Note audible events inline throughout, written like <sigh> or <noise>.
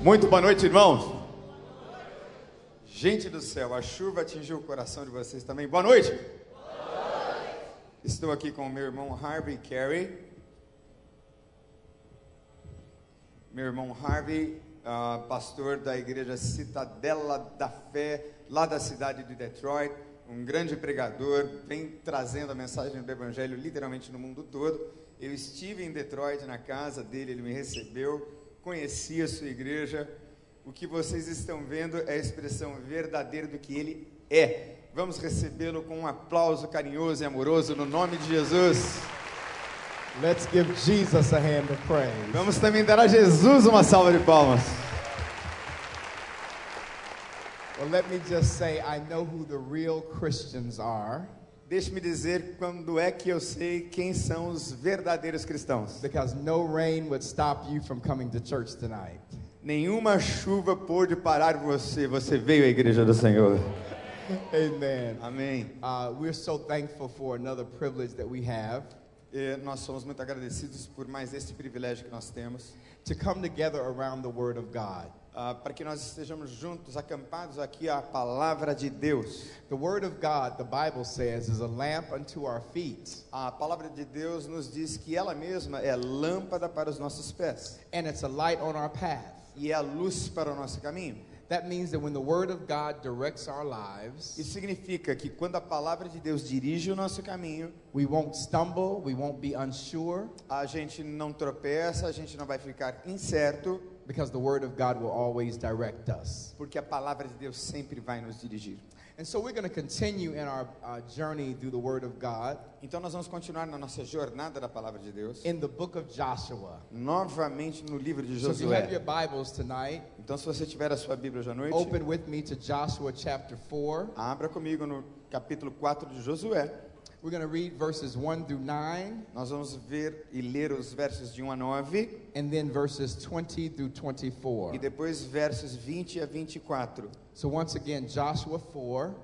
Muito boa noite, irmãos. Gente do céu, a chuva atingiu o coração de vocês também. Boa noite. Estou aqui com o meu irmão Harvey Carey. Meu irmão Harvey, ah, pastor da igreja Citadela da Fé, lá da cidade de Detroit, um grande pregador, vem trazendo a mensagem do Evangelho literalmente no mundo todo. Eu estive em Detroit, na casa dele, ele me recebeu, conheci a sua igreja. O que vocês estão vendo é a expressão verdadeira do que ele é. Vamos recebê-lo com um aplauso carinhoso e amoroso no nome de Jesus. Let's give Jesus a hand of praise. Vamos também dar a Jesus uma salva de palmas. Well, let me just say, I know who the real Christians are Deixe-me dizer quando é que eu sei quem são os verdadeiros cristãos. because no rain would stop you from coming to church tonight. Nenhuma chuva pôde parar você, você veio à igreja do Senhor. Amen. Amém. Uh, we're so thankful for another privilege that we have E nós somos muito agradecidos por mais este privilégio que nós temos, to come together around the Word of God. Ah, para que nós estejamos juntos, acampados aqui à palavra de Deus. The Word of God, the Bible says, is a lamp unto our feet, A palavra de Deus nos diz que ela mesma é lâmpada para os nossos pés and it's a light on our path. e é a luz para o nosso caminho. That means that when the Word of God directs our lives, Isso significa que quando a palavra de Deus dirige o nosso caminho, we won't stumble, we won't be unsure, a gente não tropeça, a gente não vai ficar incerto, because the Word of God will always direct us. porque a palavra de Deus sempre vai nos dirigir. And so we're going to continue in our uh, journey through the Word of God Então nós vamos continuar na nossa jornada da palavra de Deus, in the book of Joshua. novamente no livro de So if you have your Josué. Bibles tonight, Então se você tiver a sua Bíblia hoje à noite, open with me to Joshua chapter 4. abra comigo no capítulo 4 de Josué. We're going to read verses 1 through 9 Nós vamos ver e ler os versos de 1 a 9 and then verses 20 through 24. e depois versos 20 a 24. So once again, Joshua 4,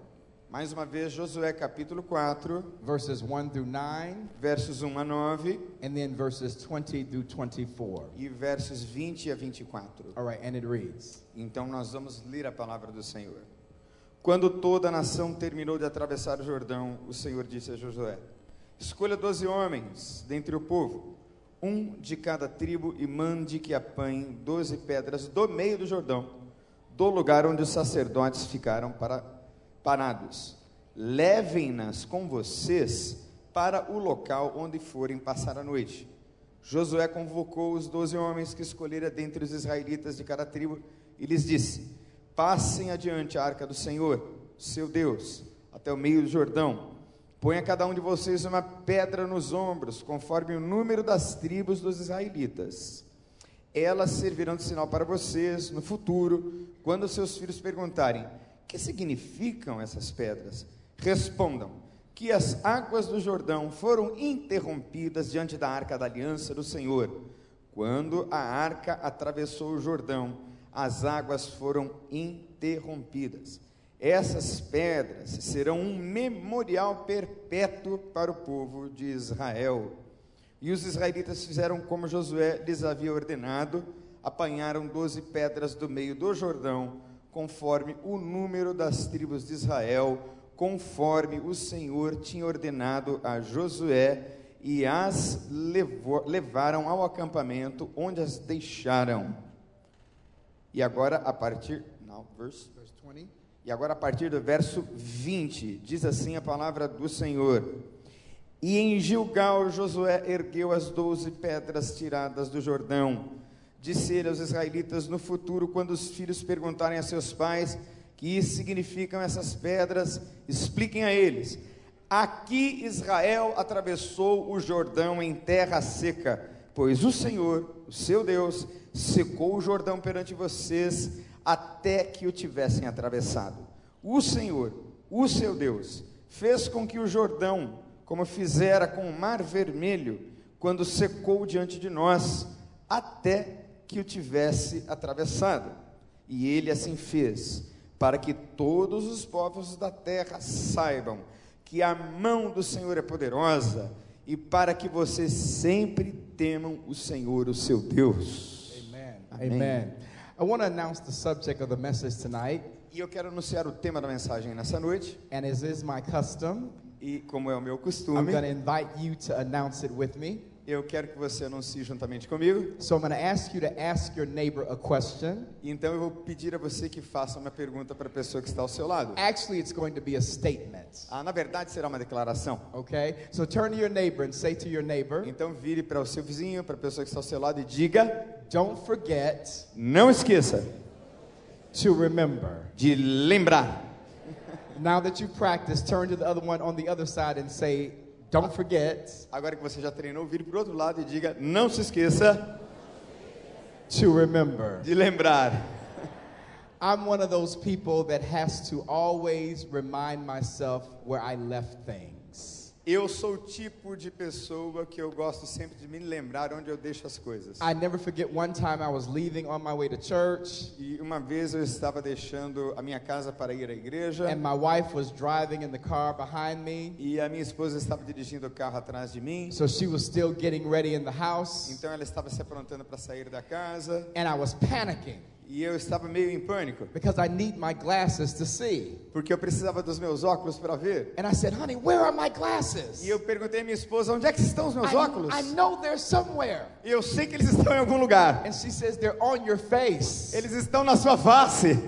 Mais uma vez, Josué capítulo 4, verses 1 through 9 versos 1 a 9 and then verses 20 through 24. e versos 20 a 24. All right, and it reads. Então nós vamos ler a palavra do Senhor. Quando toda a nação terminou de atravessar o Jordão, o Senhor disse a Josué: Escolha doze homens dentre o povo, um de cada tribo, e mande que apanhem doze pedras do meio do Jordão, do lugar onde os sacerdotes ficaram para, parados. Levem-nas com vocês para o local onde forem passar a noite. Josué convocou os doze homens que escolhera dentre os israelitas de cada tribo e lhes disse: Passem adiante a arca do Senhor, seu Deus, até o meio do Jordão. Ponha cada um de vocês uma pedra nos ombros, conforme o número das tribos dos israelitas. Elas servirão de sinal para vocês no futuro, quando seus filhos perguntarem: Que significam essas pedras? Respondam: Que as águas do Jordão foram interrompidas diante da arca da aliança do Senhor. Quando a arca atravessou o Jordão, as águas foram interrompidas. Essas pedras serão um memorial perpétuo para o povo de Israel. E os israelitas fizeram como Josué lhes havia ordenado, apanharam doze pedras do meio do Jordão, conforme o número das tribos de Israel, conforme o Senhor tinha ordenado a Josué, e as levou- levaram ao acampamento, onde as deixaram. E agora, a partir. Now, verse. Verse 20. E agora, a partir do verso 20, diz assim a palavra do Senhor: E em Gilgal Josué ergueu as doze pedras tiradas do Jordão. Disse ele aos israelitas: No futuro, quando os filhos perguntarem a seus pais que significam essas pedras, expliquem a eles: Aqui Israel atravessou o Jordão em terra seca, pois o Senhor, o seu Deus, secou o Jordão perante vocês até que o tivessem atravessado. O Senhor, o seu Deus, fez com que o Jordão, como fizera com o Mar Vermelho, quando secou diante de nós, até que o tivesse atravessado. E ele assim fez, para que todos os povos da terra saibam que a mão do Senhor é poderosa e para que vocês sempre temam o Senhor, o seu Deus. Amen. Amém. Amen. I want to announce the subject of the message tonight, E eu quero anunciar o tema da mensagem nessa noite. and as is my custom, E como é o meu costume, I'm going to invite you to announce it with me. Eu quero que você anuncie juntamente comigo. So I'm going to ask you to ask your neighbor a question. Então eu vou pedir a você que faça uma pergunta para a pessoa que está ao seu lado. Actually, it's going to be a statement. Ah, na verdade será uma declaração. Okay? So turn to your neighbor and say to your neighbor, Então vire para o seu vizinho, para a pessoa que está ao seu lado e diga: don't forget Não esqueça to remember. de lembrar. Now that you practice, turn to the other one on the other side and say, don't forget Agora que você já treinou, vire para o outro lado e diga: Não se esqueça to remember. de lembrar. I'm one of those people that has to always remind myself where I left things. Eu sou o tipo de pessoa que eu gosto sempre de me lembrar onde eu deixo as coisas. I never forget one time I was leaving on my way to church, E uma vez eu estava deixando a minha casa para ir à igreja and my wife was driving in the car behind me. e a minha esposa estava dirigindo o carro atrás de mim. So she was still getting ready in the house, Então ela estava se aprontando para sair da casa and I was panicking e eu estava meio em pânico because I need my glasses to see. porque eu precisava dos meus óculos para ver. And I said, honey, where are my glasses? E eu perguntei à minha esposa onde é que estão os meus I, óculos. I know they're somewhere. E eu sei que eles estão em algum lugar. And she says, they're on your face. Eles estão na sua face.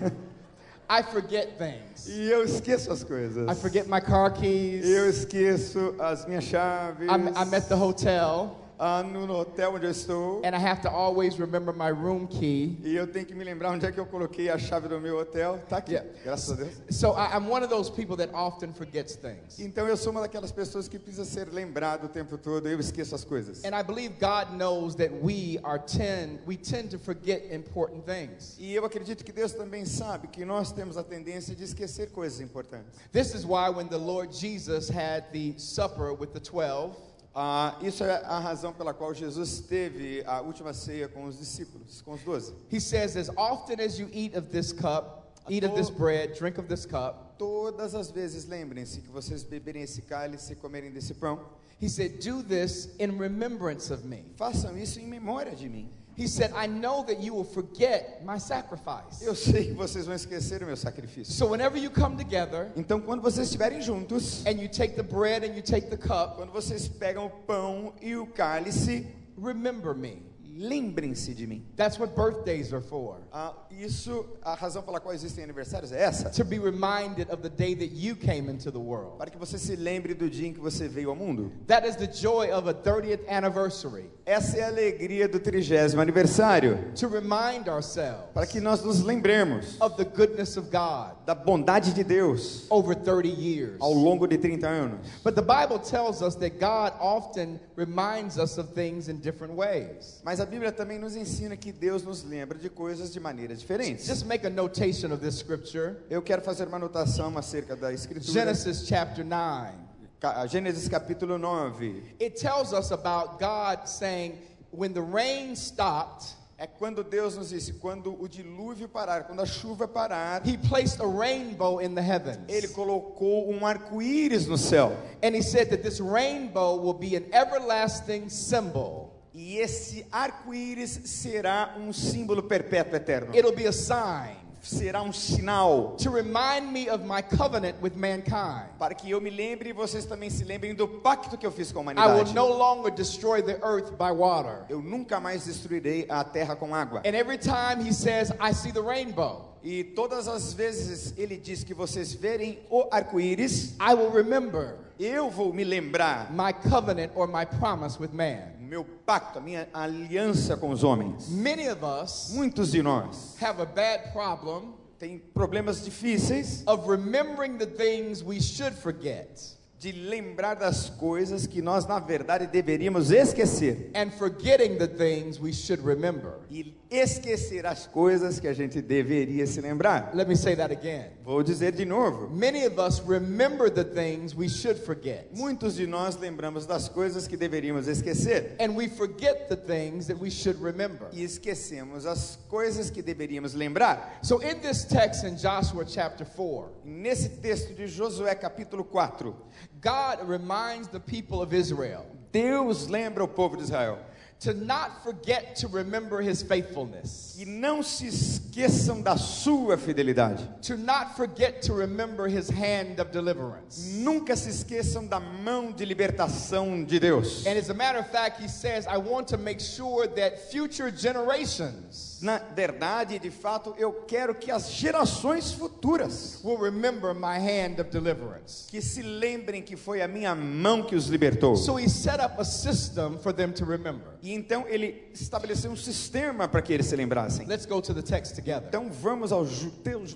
I forget things. E eu esqueço as coisas. I forget my car keys. Eu esqueço as minhas chaves. I'm, I'm at the hotel, no hotel onde eu estou. and I have to always remember my room key. E eu tenho que me lembrar onde é que eu coloquei a chave do meu hotel. Tá aqui. Yeah. Graças a Deus. So I, I'm one of those people that often forgets things. Então eu sou uma daquelas pessoas que precisa ser lembrado o tempo todo. Eu esqueço as coisas. And I believe God knows that we are tend we tend to forget important things. E eu acredito que Deus também sabe que nós temos a tendência de esquecer coisas importantes. This is why when the Lord Jesus had the supper with the 12, Ah, isso é a razão pela qual Jesus teve a última ceia com os discípulos, com os doze. he says as often as you eat of this cup, eat of this bread, drink of this cup, Todas as vezes lembrem-se que vocês beberem esse cálice e comerem desse pão. he said do this in remembrance of me. Façam isso em memória de mim. He said I know that you will forget my sacrifice. Eu sei que vocês vão esquecer o meu sacrifício. So whenever you come together Então, quando vocês estiverem juntos, and you take the bread and you take the cup, quando vocês pegam o pão e o cálice, remember me. Lembrem-se de mim. That's what birthdays are for. Ah, isso, a razão pela qual existem aniversários é essa. To be reminded of the day that you came into the world. Para que você se lembre do dia em que você veio ao mundo. That is the joy of a 30th anniversary. Essa é a alegria do trigésimo aniversário. To remind ourselves Para que nós nos lembremos of the goodness of God da bondade de Deus over 30 years. ao longo de 30 anos. But the Bible tells us that God often reminds us of things in different ways. Mas a Bíblia também nos ensina que Deus nos lembra de coisas de maneiras diferentes. Just make a notation of this scripture. Eu quero fazer uma anotação acerca da Escritura. Genesis chapter 9. Ca- Gênesis capítulo 9. It tells us about God saying, when the rain stopped, É quando Deus nos disse, quando o dilúvio parar, quando a chuva parar, He placed a rainbow in the heavens. Ele colocou um arco-íris no céu. And He said that this rainbow will be an everlasting symbol. E esse arco-íris será um símbolo perpétuo eterno. It'll be a sign Será um sinal to remind me of my covenant with mankind. para que eu me lembre e vocês também se lembrem do pacto que eu fiz com a I will humanidade. no longer destroy the earth by water. Eu nunca mais destruirei a terra com água. And every time He says, I see the rainbow, E todas as vezes ele diz que vocês verem o arco-íris, I will remember eu vou me lembrar my covenant or my promise with man. Meu pacto, a minha aliança com os homens. Many of us Muitos de nós have a bad problem têm problemas difíceis of remembering the things we should forget de lembrar das coisas que nós na verdade deveríamos esquecer and forgetting the things we should remember. e esquecer as coisas que a gente deveria se lembrar. Let me say that again. Vou dizer de novo. Many of us remember the things we should forget, Muitos de nós lembramos das coisas que deveríamos esquecer and we forget the things that we should remember. e esquecemos as coisas que deveríamos lembrar. So, in this text in Joshua chapter 4, Nesse texto de Josué capítulo 4, God reminds the people of Israel Deus lembra o povo de Israel to not forget to remember his faithfulness, que não se esqueçam da sua fidelidade. to not forget to remember his hand of deliverance. Nunca se esqueçam da mão de libertação de Deus. And as a matter of fact, he says, I want to make sure that future generations Na verdade, de fato, eu quero que as gerações futuras will remember my hand of deliverance. que se lembrem que foi a minha mão que os libertou. So he set up a system for them to remember. E então ele estabeleceu um sistema para que eles se lembrassem. Let's go to the text together. Então vamos ao,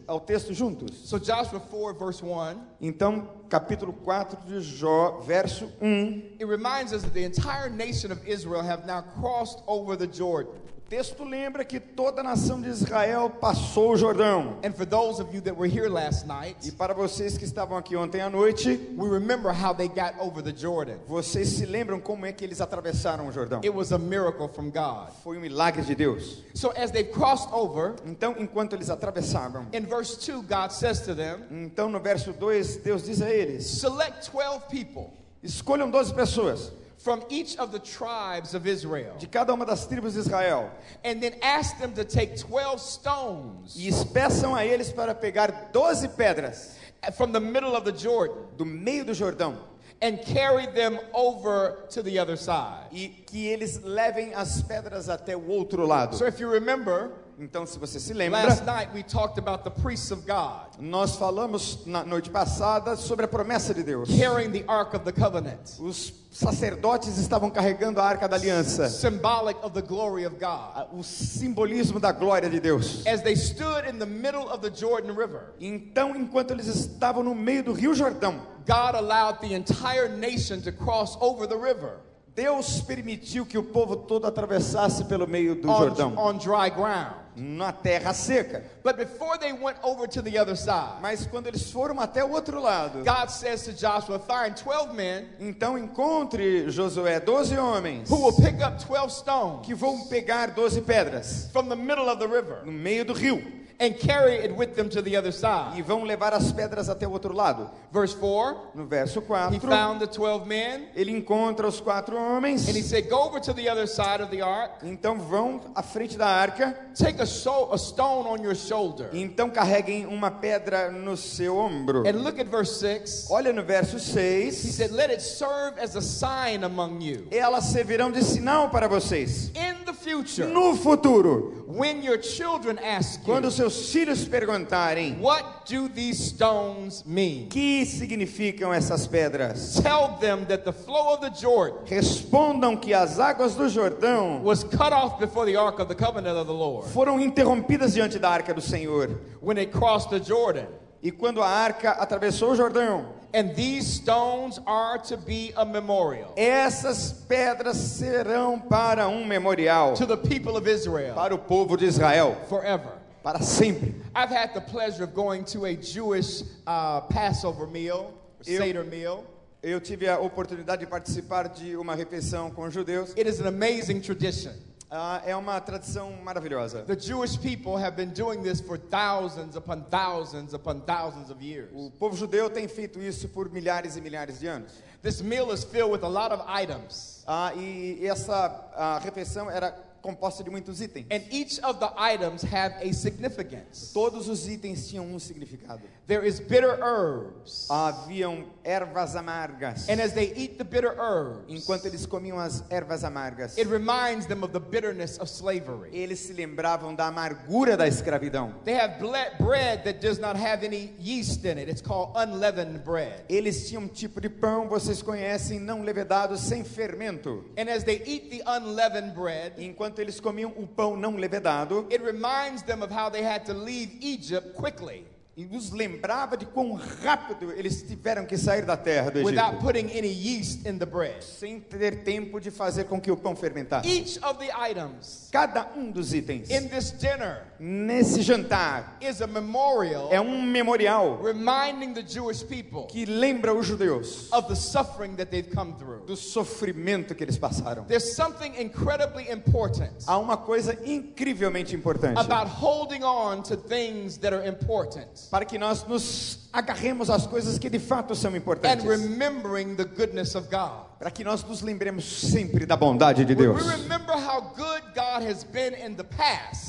ao texto juntos. So Joshua 4, verse 1, Então, capítulo 4 de Jó, verso 1. it reminds us that the entire nation of Israel have now crossed over the Jordan. Texto lembra que toda a nação de Israel passou o Jordão. And for those of you that were here last E night, para vocês que estavam aqui ontem à noite, we remember how they got over the Jordan. vocês se lembram como é que eles atravessaram o Jordão? It was a miracle from God. Foi um milagre de Deus. So as they crossed over, Então, enquanto eles atravessavam, in verse 2, God says to them, então no verso 2, Deus diz a eles: Select 12 people Escolham 12 pessoas from each of the tribes of Israel, de cada uma das tribos de Israel and then ask them to take 12 stones e peçam a eles para pegar 12 pedras from the middle of the Jordan do meio do Jordão and carry them over to the other side. e que eles levem as pedras até o outro lado. So if you remember, Então, se você se lembra, last night we talked about the priests of God nós falamos na noite passada sobre a promessa de Deus. carrying the Ark of the Covenant, Os sacerdotes estavam carregando a arca da aliança, symbolic of the glory of God. o simbolismo da glória de Deus. As they stood in the middle of the Jordan River, Então, enquanto eles estavam no meio do Rio Jordão, God allowed the entire nation to cross over the river Deus permitiu que o povo todo atravessasse pelo meio do on, Jordão, on dry ground. Na terra seca. But before they went over to the other side, Mas quando eles foram até o outro lado, God says to Joshua, Find 12 men então encontre Josué 12 homens who will pick up 12 stones que vão pegar 12 pedras from the middle of the river no meio do rio and carry it with them to the other e side. vão levar as pedras até o outro lado. Verse 4 No verso He 4, found the 12 men ele encontra os quatro homens, and he said, Go over to the other side of the ark, então vão à frente da arca, take a, so- a stone on your shoulder. e então carreguem uma pedra no seu ombro. And look at verse 6. Olha no verso He 6, said, Let it serve as a sign among you. elas servirão de sinal para vocês. In the future, No futuro, when your children ask quando you, seus filhos perguntarem What do these stones mean? que significam essas pedras, Tell them that the flow of the Jordan respondam que as águas do Jordão was cut off before the ark of the covenant of the Lord foram interrompidas diante da arca do Senhor. when it crossed the Jordan. E quando a arca atravessou o Jordão, And these stones are to be a memorial essas pedras serão para um memorial to the people of Israel para o povo de Israel forever. Para sempre. I've had the pleasure of going to a Jewish uh, Passover meal, Eu- Seder meal. Eu tive a oportunidade de participar de uma refeição com judeus. It is an amazing tradition. Ah, é uma tradição maravilhosa. The Jewish people have been doing this for thousands upon thousands upon thousands of years. O povo judeu tem feito isso por milhares e milhares de anos. This meal is filled with a lot of items. Ah, e essa ah, refeição era composta de muitos itens. And each of the items have a significance. Todos os itens tinham um significado. There is bitter herbs. Haviam ervas amargas. And as they eat the bitter herbs, Enquanto eles comiam as ervas amargas, it reminds them of the bitterness of slavery. eles se lembravam da amargura da escravidão. They have bread that does not have any yeast in it. It's called unleavened bread. Eles tinham um tipo de pão, vocês conhecem, não levedado, sem fermento. And as they eat the unleavened bread, Enquanto eles comiam o pão não levedado, it reminds them of how they had to leave Egypt quickly e nos lembrava de quão rápido eles tiveram que sair da terra do without Egito, putting any yeast in the bread. sem ter tempo de fazer com que o pão fermentasse. Each of the items Cada um dos itens in this dinner nesse jantar is a memorial é um memorial reminding the Jewish people que lembra os judeus of the suffering that they've come through. do sofrimento que eles passaram. There's something incredibly important Há uma coisa incrivelmente importante about holding on to things that are important. para que nós nos agarremos as coisas que de fato são and importantes. remembering the goodness of God. Para que nós nos lembremos sempre da bondade de Deus.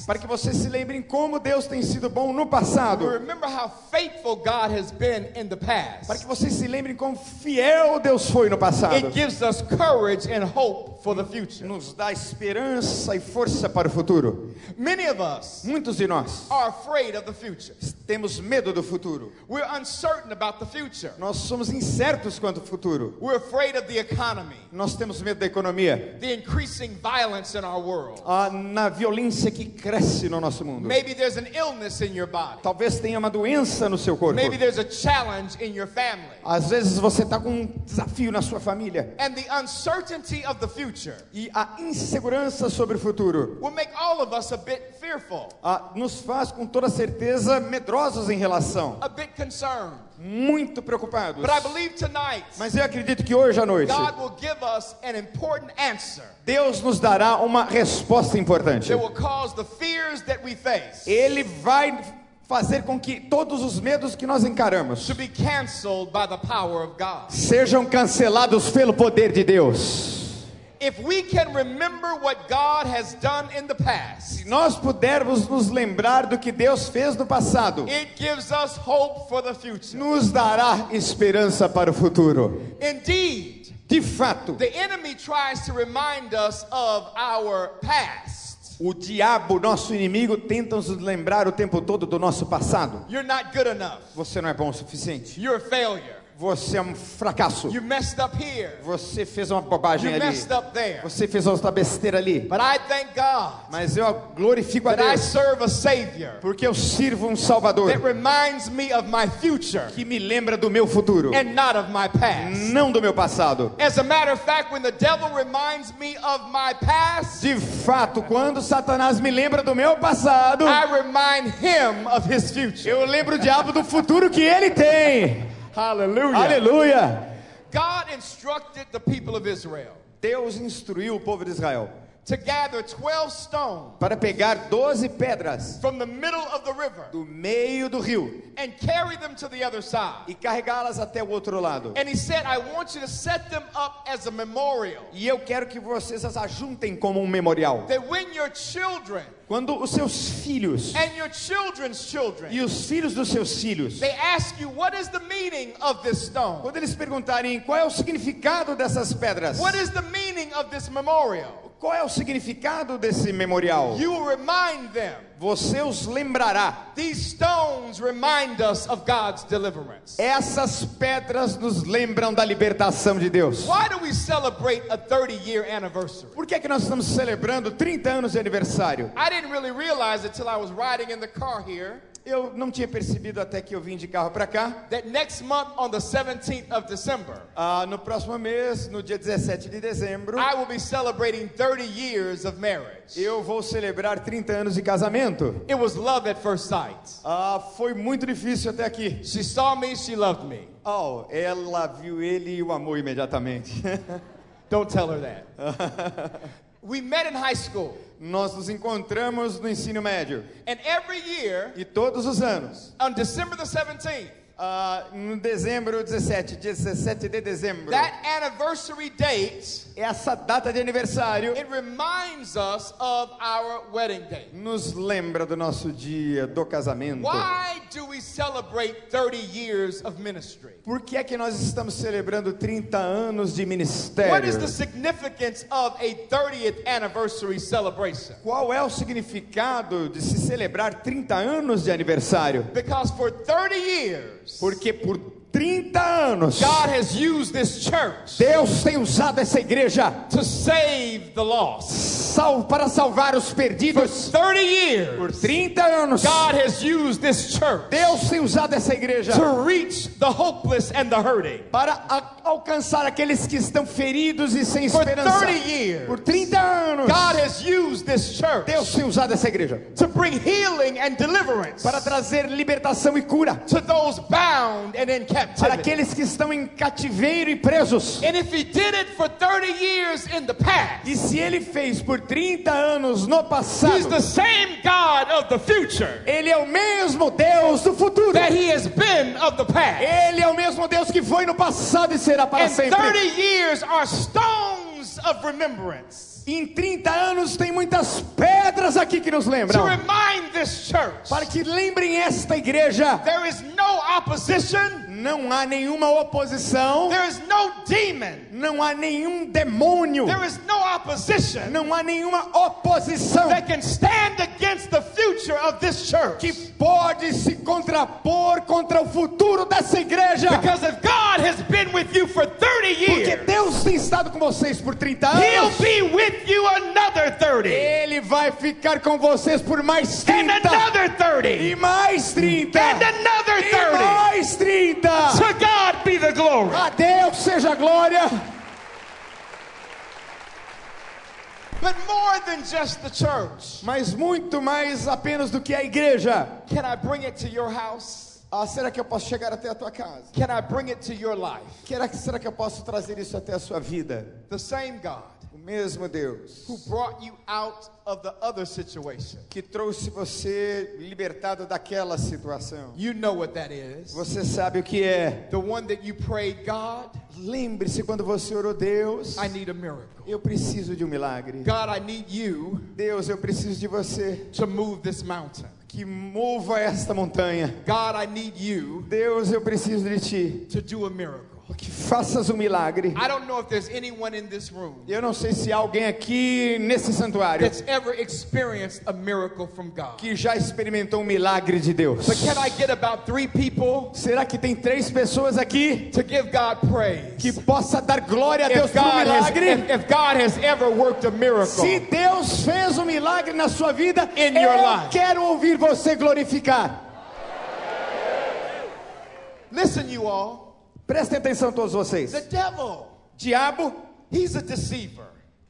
Para que vocês se lembrem como Deus tem sido bom no passado. Para que vocês se lembrem quão fiel Deus foi no passado. it gives us courage and hope for the future. Nos dá esperança e força para o futuro. Many of us Muitos de nós are afraid of the future. temos medo do futuro. We're uncertain about the future. Nós somos incertos quanto ao futuro. We're afraid of the economy, Nós temos medo da economia, the increasing violence in our world. na violência que cresce no nosso mundo. Maybe there's an illness in your body. Talvez tenha uma doença no seu corpo. Maybe there's a challenge in your family. Às vezes você está com um desafio na sua família. And the uncertainty of the future E a insegurança sobre o futuro will make all of us a bit fearful, ah, nos faz, com toda certeza, medrosos em relação, a bit concerned. Muito preocupados. But I believe tonight Mas eu acredito que hoje à noite, God will give us an important answer Deus nos dará uma resposta importante. that will cause the fears that we face Ele vai fazer com que todos os medos que nós encaramos to be canceled by the power of God. sejam cancelados pelo poder de Deus. If we can remember what God has done in the past, Se nós pudermos nos lembrar do que Deus fez no passado, it gives us hope for the future. nos dará esperança para o futuro. Indeed, De fato, the enemy tries to remind us of our past. o diabo, nosso inimigo, tenta nos lembrar o tempo todo do nosso passado. You're not good enough. Você não é bom o suficiente. You're a failure. Você é um fracasso. You messed up here. Você fez uma bobagem You ali. messed up there. Você fez outra besteira ali. But I thank God Mas eu glorifico a Deus serve a Savior porque eu sirvo um Salvador that reminds me of my future que me lembra do meu futuro, and not of my past. não do meu passado. As a matter of fact, when the devil reminds me of my past, De fato, quando Satanás me lembra do meu passado, I remind him of his future. eu lembro o diabo do futuro que ele tem. Hallelujah. Aleluia! God instructed the people of Israel Deus instruiu o povo de Israel to gather 12 stones para pegar 12 pedras from the middle of the river do meio do rio and carry them to the other side. e carregá-las até o outro lado. And he said, I want you to set them up as a memorial. E eu quero que vocês as ajuntem como um memorial. That when your children Quando os seus filhos and your children's children e os filhos dos seus filhos, they ask you, What is the meaning of this stone? quando eles perguntarem qual é o significado dessas pedras, What is the meaning of this memorial? Qual é o significado desse memorial, You remind them. você os lembrará. These stones remind us of God's deliverance. Essas pedras nos lembram da libertação de Deus. Why do we celebrate a 30 year anniversary? Por que, é que nós estamos celebrando 30 anos de aniversário? I didn't really realize it till I was riding in the car here Eu não tinha percebido até que eu vim de carro para cá. that next month on the 17th of December, Ah, no próximo mês, no dia 17 de dezembro, I will be celebrating 30 years of marriage. eu vou celebrar 30 anos de casamento. It was love at first sight. Ah, foi muito difícil até aqui. She saw me, she loved me. Oh, ela viu ele e o amou imediatamente. <laughs> Don't tell her that. <laughs> we met in high school, Nós nos encontramos no ensino médio. And every year, e todos os anos, on December the 17th, ah, no dezembro 17, dia 17 de dezembro, that anniversary date, essa data de aniversário it reminds us of our wedding date. nos lembra do nosso dia do casamento. Why do we celebrate 30 years of ministry? Por que é que nós estamos celebrando 30 anos de What ministério? is the significance of a 30th anniversary celebration? Qual é o significado de se celebrar 30 anos de aniversário? Because for 30 years, Porque por 30 anos God has used this church Deus tem usado essa igreja to save the lost. sal- para salvar os For perdidos. 30 Por years, 30 anos God has used this church Deus tem usado essa igreja to reach the hopeless and the hurting. para a- alcançar aqueles que estão feridos e sem For esperança. 30 years, Por 30 anos God has used this church Deus tem usado essa igreja to bring healing and deliverance para trazer libertação e cura to those bound and in para aqueles que estão em cativeiro e presos. And if he did it for 30 years in the past, E se ele fez por 30 anos no passado, future ele é o mesmo Deus do futuro. Ele é o mesmo Deus que foi no passado e será para And sempre. 30 years are stones of remembrance Em 30 anos tem muitas pedras aqui que nos lembram. Para que lembrem esta igreja, there is no opposition, não há nenhuma oposição, there is no demon, não há nenhum demônio, there is no opposition não há nenhuma oposição that can stand against the future of this church. que pode se contrapor contra o futuro dessa igreja. Because if God has been with you for 30 Porque years, Deus tem estado com vocês por 30 He'll anos. be with you another 30 Ele vai ficar com vocês por mais and 30 another 30 e mais 30 and another e 30. mais 30. To God be the glory. A Deus seja a glória. But more than just the church, Mas muito mais apenas do que a igreja. can I bring it to your house? Ah, será que eu posso chegar até a tua casa? Can I bring it to your life? Será que, será que eu posso trazer isso até a sua vida? The same God mesmo Deus who brought you out of the other situation. que trouxe você libertado daquela situação. You know what that is. Você sabe o que é? The one that you prayed, God, Lembre-se quando você orou, Deus, I need a miracle. eu preciso de um milagre. God, I need you Deus, eu preciso de você to move this mountain. que mova esta montanha. God, I need you Deus, eu preciso de ti to do a miracle. Que faças um milagre. I don't know if there's anyone in this room Eu não sei se há alguém aqui nesse santuário that's ever experienced a miracle from God. que já experimentou um milagre de Deus. But can I get about three people Será que tem três pessoas aqui to give God praise? que possa dar glória a Deus por um milagre? if, if God has ever worked a miracle, Se Deus fez um milagre na sua vida, eu quero ouvir você glorificar. listen, you all. Prestem atenção todos vocês. The devil, Diabo, he's a deceiver.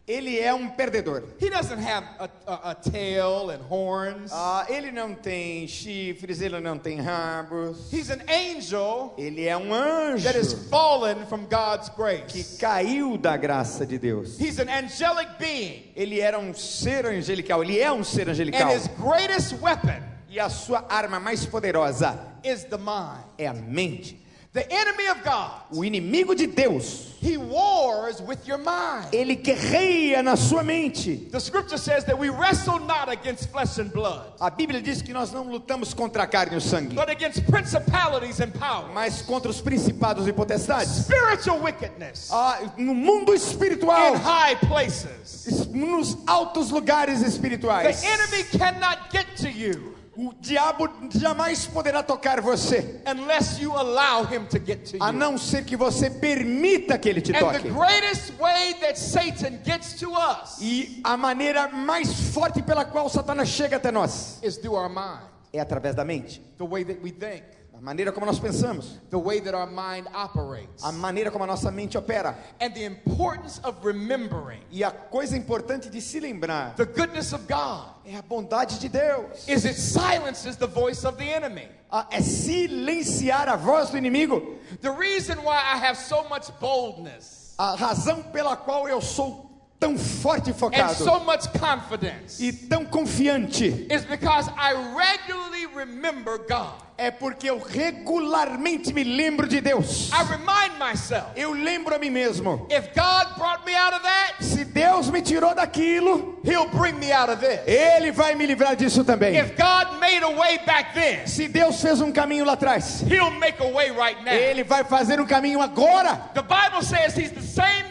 ele é um perdedor. He doesn't have a, a, a tail and horns. Ah, ele não tem chifres, ele não tem rabos. He's an angel Ele é um anjo that has fallen from God's que grace. caiu da graça de Deus. He's an angelic being, Ele era um ser angelical, ele é um ser and angelical. his greatest weapon E a sua arma mais poderosa is the mind. é a mente. The enemy of God, O inimigo de Deus, he wars with your mind. ele guerreia na sua mente. The scripture says that we wrestle not against flesh and blood, A Bíblia diz que nós não lutamos contra a carne e o sangue, but against principalities and powers, mas contra os principados e potestades. spiritual wickedness Ah, no mundo in espiritual, high places. es- nos altos lugares The espirituais. enemy cannot get to you O diabo jamais poderá tocar você, unless you allow him to get to a you. não ser que você permita que ele te And the toque. greatest way that Satan gets to us E a maneira mais forte pela qual Satanás chega até nós is through our mind, é através da mente, the way that we think, a maneira como nós pensamos, the way that our mind operates, a maneira como a nossa mente opera. and the importance of remembering E a coisa importante de se lembrar the goodness of God é a bondade de Deus. is it silences the voice of the enemy. Ah, É silenciar a voz do inimigo. The reason why I have so much boldness A razão pela qual eu sou tão forte e and focado so much confidence e tão confiante is because I regularly remember God. é porque eu regularmente me lembro de Deus. I remind myself Eu lembro a mim mesmo. if God brought me out of that, Se Deus me tirou daquilo, He'll bring me out of this. Ele vai me livrar disso também. If God made a way back then, Se Deus fez um caminho lá atrás, He'll make a way right now. Ele vai fazer um caminho agora. The Bible says He's the same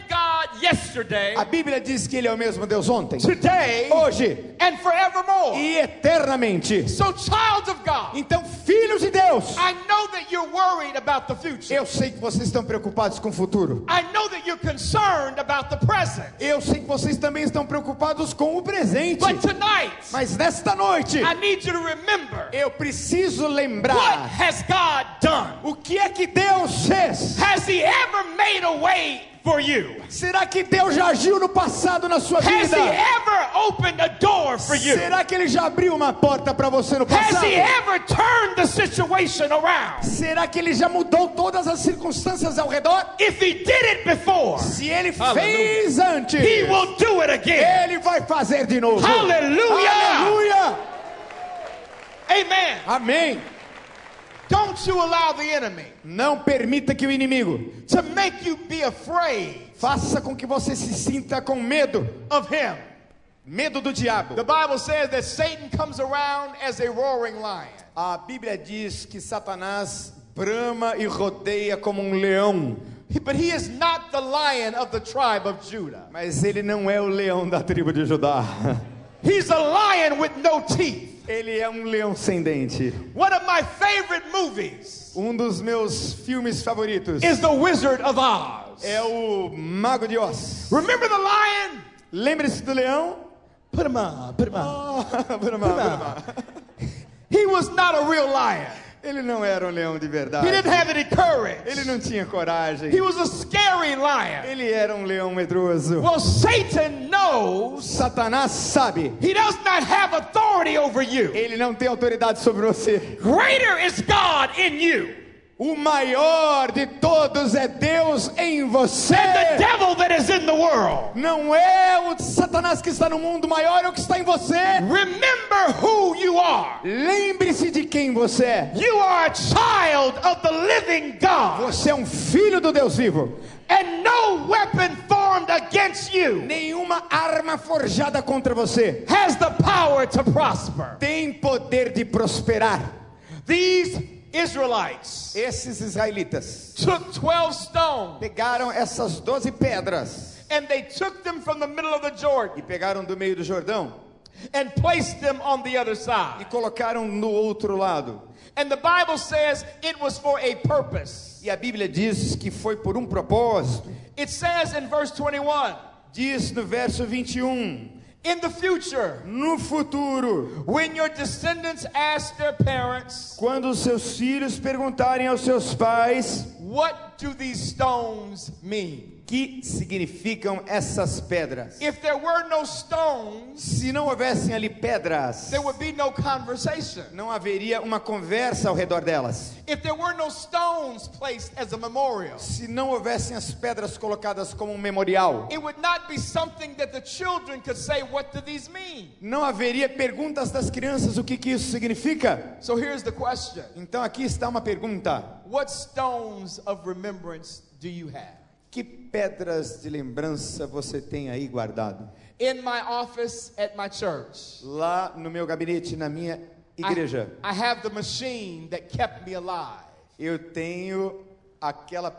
God yesterday, A Bíblia diz que Ele é o mesmo Deus ontem, today, hoje and forevermore. e eternamente. So, child of God, Então, filhos de Deus, I know that you're worried about the future. eu sei que vocês estão preocupados com o futuro. I know that you're concerned about the present. Eu sei que vocês também estão preocupados com o presente. But tonight, Mas nesta noite, I need you to remember eu preciso what lembrar has God done? o que é que Deus fez. Has He ever made a way for you? Será que Deus já agiu no passado na sua Has vida? He ever opened a door for you? Será que Ele já abriu uma porta para você no Has passado? He ever turned the situation around? Será que Ele já mudou todas as circunstâncias ao redor? If He did it before, Se Ele Aleluia. fez antes, He will do it again. Ele vai fazer de novo. Aleluia. Aleluia! Amen. Amém. Don't you allow the enemy Não permita que o inimigo to make you be afraid faça com que você se sinta com medo, of him. medo do diabo. The Bible says that Satan comes around as a roaring lion. A Bíblia diz que Satanás brama e rodeia como um leão, But he is not the lion of the tribe of Judah. mas ele não é o leão da tribo de Judá. He's a lion with no teeth. Ele é um leão sem dente. One of my favorite movies Um dos meus filmes favoritos is The Wizard of Oz. é o Mago de Oz. Remember the lion? Lembre-se do leão? Put him on, put him on. Brama, brama. He was not a real lion. Ele não era um leão de He verdade. didn't have any courage. Ele não tinha coragem. He was a scary lion. Ele era um leão medroso. Well, Satan knows Satanás sabe. he does not have authority over you. Ele não tem autoridade sobre você. Greater is God in you O maior de todos é Deus em você. than the devil that is in the world. Não é o Satanás que está no mundo, maior é o que está em você. Remember who you are. Lembre-se de quem você é. You are a child of the living God. Você é um filho do Deus vivo. And no weapon formed against you Nenhuma arma forjada contra você has the power to prosper. tem poder de prosperar. These Israelites Esses israelitas took 12 stones pegaram essas doze pedras and they took them from the middle of the Jordan e pegaram do meio do Jordão and placed them on the other e side. colocaram no outro lado. And the Bible says it was for a purpose. E a Bíblia diz que foi por um propósito. It says in verse 21 Diz no verso 21: In the future, No futuro, when your descendants ask their parents, quando seus filhos perguntarem aos seus pais What do these stones mean? Que significam essas pedras. If there were no stones, Se não houvessem ali pedras, there would be no conversation. não haveria uma conversa ao redor delas. If there were no stones placed as a memorial, Se não houvessem as pedras colocadas como um memorial, it would not be something that the children could say, What do these mean? não haveria perguntas das crianças o que, que isso significa. So here's the question Então aqui está uma pergunta: What stones of remembrance do you have? Que pedras de lembrança você tem aí guardado? In my office at my church, Lá no meu gabinete, na minha I, igreja, I have the machine that kept me alive. eu tenho aquela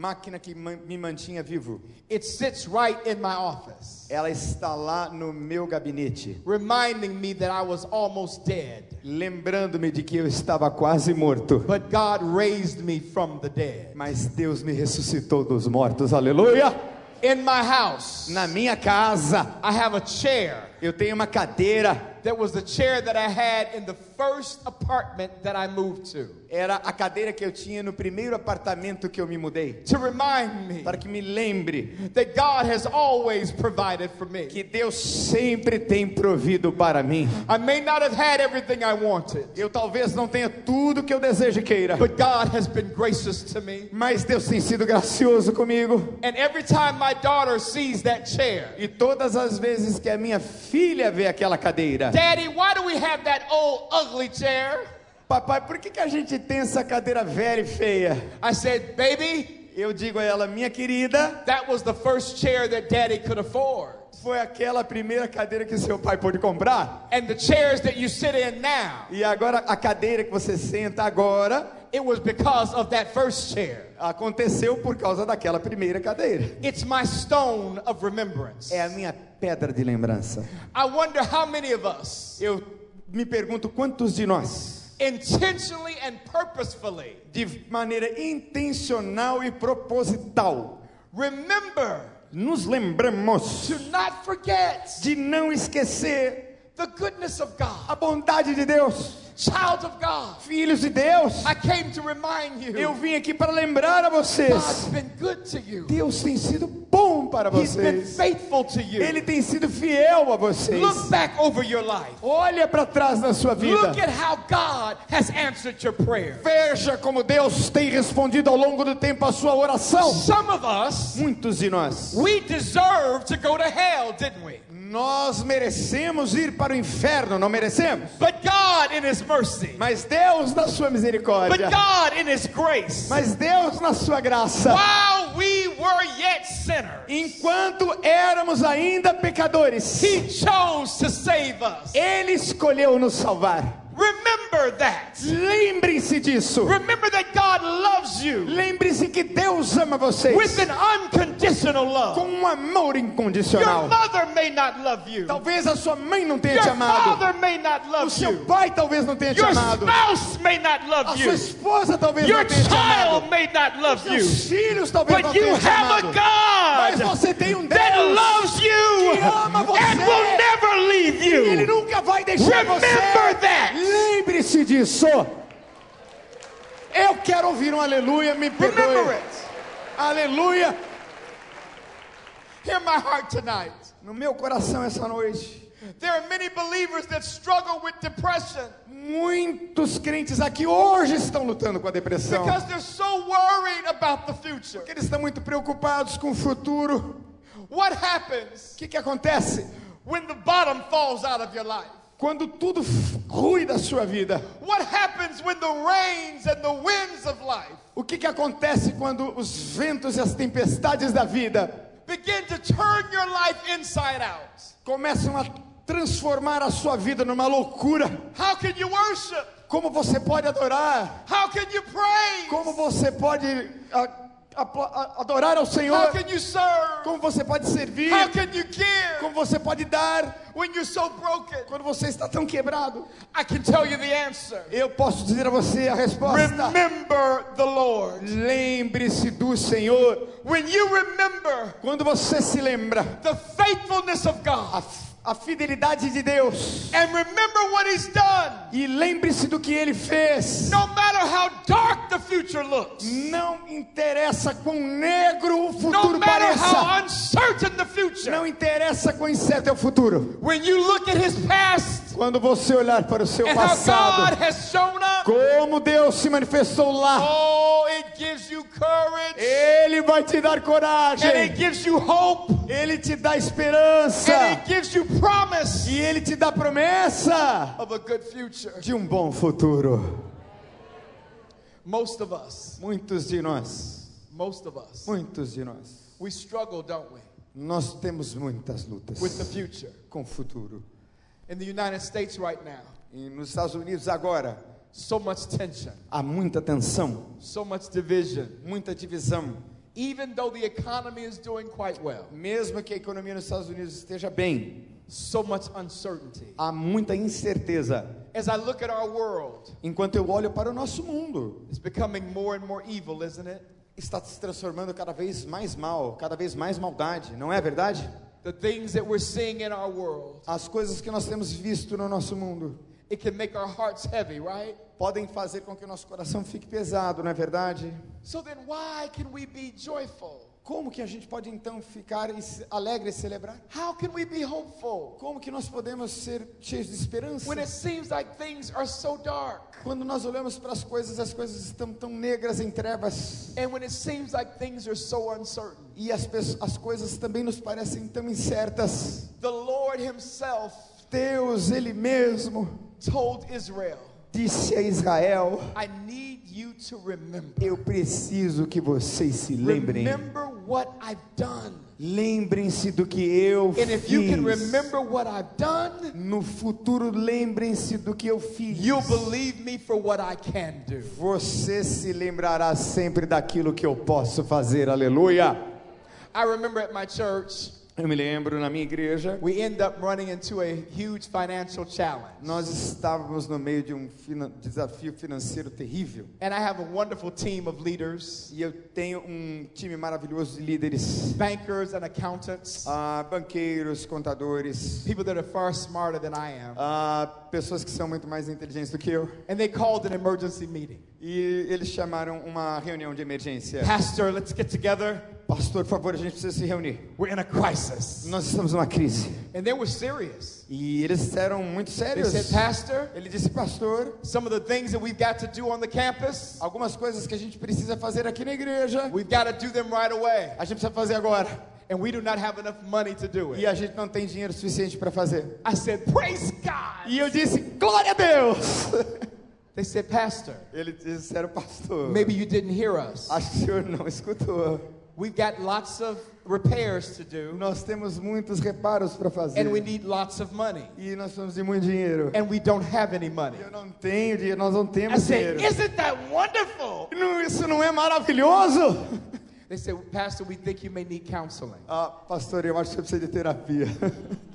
máquina que me mantinha vivo. It sits right in my office, Ela está lá no meu gabinete, reminding me that I was almost dead. lembrando-me de que eu estava quase morto. But God raised me from the dead. Mas Deus me ressuscitou dos mortos, aleluia! In my house, Na minha casa, I have a chair eu tenho uma cadeira, that was the chair that I had in the first apartment that I moved to era a cadeira que eu tinha no primeiro apartamento que eu me mudei. to remind me Para que me lembre that God has always provided for me. que Deus sempre tem provido para mim. I may not have had everything I wanted, Eu talvez não tenha tudo que eu desejo e queira, but God has been gracious to me. mas Deus tem sido gracioso comigo. And every time my daughter sees that chair, E todas as vezes que a minha filha vê aquela cadeira, Daddy, why do we have that old ugly chair? papai, por que, que a gente tem essa cadeira velha e feia? I said, Baby, Eu digo a ela, minha querida, that was the first chair that Daddy could afford. foi aquela primeira cadeira que seu pai pôde comprar. And the chairs that you sit in now, E agora a cadeira que você senta agora it was because of that first chair. aconteceu por causa daquela primeira cadeira. It's my stone of remembrance. É a minha pedra de lembrança. I wonder how many of us Eu me pergunto quantos de nós, intentionally and purposefully de maneira intencional e proposital, remember nos lembramos to not forget de não esquecer the goodness of God. a bondade de Deus. Child of God, Filhos de Deus, I came to remind you eu vim aqui para lembrar a God's vocês. been good to you. Deus tem sido bom para He's been vocês. faithful to you. Ele tem sido fiel a vocês. Look back over your life. Olha para trás na sua vida. Look at how God has answered your prayer. Veja como Deus tem respondido ao longo do tempo a sua oração. Some of us, Muitos de nós. we deserve to go to hell, didn't we? Nós merecemos ir para o inferno, não merecemos? But God, in His mercy, Mas Deus na sua but misericórdia. God in His grace, Mas Deus na sua graça. while we were yet sinners, Enquanto éramos ainda pecadores, He chose to save us. Ele escolheu nos salvar. Remember that. Lembre-se disso. Remember that God loves you Lembre-se que Deus ama with vocês an unconditional com love. um amor Your incondicional. mother may not love you. Talvez a sua mãe não tenha te Your amado. father may not O love seu you. pai talvez não tenha te Your amado. spouse may not A love sua you. esposa talvez Your não tenha te amado. child may not love you. Seus filhos talvez não But you tenham te have a amado. Mas God você tem um that Deus loves you que ama você. and will never leave e Ele you. nunca vai deixar Remember você. that. Lembre-se disso. Eu quero ouvir um aleluia, me perdoe. Aleluia. Hear my heart tonight. No meu coração essa noite. There are many believers that struggle with depression Muitos crentes aqui hoje estão lutando com a depressão. because they're so worried about the future. Porque eles estão muito preocupados com o futuro. What happens O que, que acontece? when the bottom falls out of your life? Quando tudo f- rui da sua vida. What happens when the rains and the winds of life O que, que acontece quando os ventos e as tempestades da vida begin to turn your life inside out? começam a transformar a sua vida numa loucura? How can you worship? Como você pode adorar? How can you praise? Como você pode a- adorar ao How Senhor? can you serve? Como você pode servir? How can you give Como você pode dar when you're so broken? quando você está tão quebrado? I can tell you the answer. Eu posso dizer a você a resposta. Remember the Lord. Lembre-se do Senhor. When you remember Quando você se lembra the faithfulness of God a fidelidade de Deus and remember what He's done, e lembre-se do que Ele fez. Future looks, Não interessa quão negro o no futuro matter how pareça. uncertain the future, Não interessa quão incerto é o futuro. when you look at His past Quando você olhar para o seu and how God passado, has shown up, como Deus se manifestou lá, oh, it gives you courage Ele vai te dar and it coragem. gives you hope Ele te dá esperança. and it gives you promise E Ele te dá promessa of a good future. de um bom futuro. Most of us, Muitos de nós, most of us, muitos de nós, we struggle, don't we, nós temos muitas lutas with the future. com o futuro. In the United States right now, E nos Estados Unidos agora so much tension, há muita tensão, so much division. muita divisão. Even though the economy is doing quite well, Mesmo que a economia nos Estados Unidos esteja bem, so much uncertainty. há muita incerteza. As I look at our world, Enquanto eu olho para o nosso mundo, it's becoming more and more evil, isn't it? está se transformando cada vez mais mal, cada vez mais maldade, não é verdade? The things that we're seeing in our world, As coisas que nós temos visto no nosso mundo it can make our hearts heavy, right? podem fazer com que o nosso coração fique pesado, não é verdade? So then why can we be joyful? Como que a gente pode então ficar alegre e celebrar? How can we be hopeful Como que nós podemos ser cheios de esperança? when it seems like things are so dark? Quando nós olhamos para as coisas, as coisas estão tão negras em trevas. And when it seems like things are so uncertain? E as, as coisas também nos parecem tão incertas. The Lord Himself Deus, Ele mesmo, told Israel, disse a Israel: I need you to remember. Eu preciso que vocês se lembrem. Remember what I've done. Lembrem-se do que eu And if you can fiz. remember what I've done, No futuro, lembrem-se do que eu fiz. you'll believe me for what I can do. Você se lembrará sempre daquilo que eu posso fazer. Aleluia. I remember at my church, Eu me lembro na minha igreja, we end up running into a huge financial challenge. nós estávamos no meio de um desafio financeiro terrível. And I have a wonderful team of leaders, E eu tenho um time maravilhoso de líderes, bankers, and accountants, ah, banqueiros, contadores, people that are far smarter than I am. ah, pessoas que são muito mais inteligentes do que eu. And they called an emergency meeting. E eles chamaram uma reunião de emergência. Pastor, let's get together. Pastor, por favor, a gente precisa se reunir. We're in a crisis. Nós estamos numa crise. And they were serious. E eles eram muito They sérios. said, Pastor, Ele disse, pastor, some of the things that we've got to do on the campus, algumas coisas que a gente precisa fazer aqui na igreja, we've got to do them right away. a gente precisa fazer agora. And we do not have enough money to do E it. a gente não tem dinheiro suficiente para fazer. I said, Praise God. E eu disse, glória a Deus! <laughs> They said, Pastor, Eles disseram, pastor, maybe you didn't hear us. acho que o senhor não escutou. We've got lots of repairs to do, Nós temos muitos reparos para fazer. and we need lots of money, E nós precisamos de muito dinheiro. and we don't have any money. Eu não tenho dinheiro, nós não I temos said, dinheiro. Isn't that wonderful? Não, isso não é maravilhoso? They said, Pastor, we think you may need counseling. Ah, pastor, eu acho que você precisa de terapia. <laughs>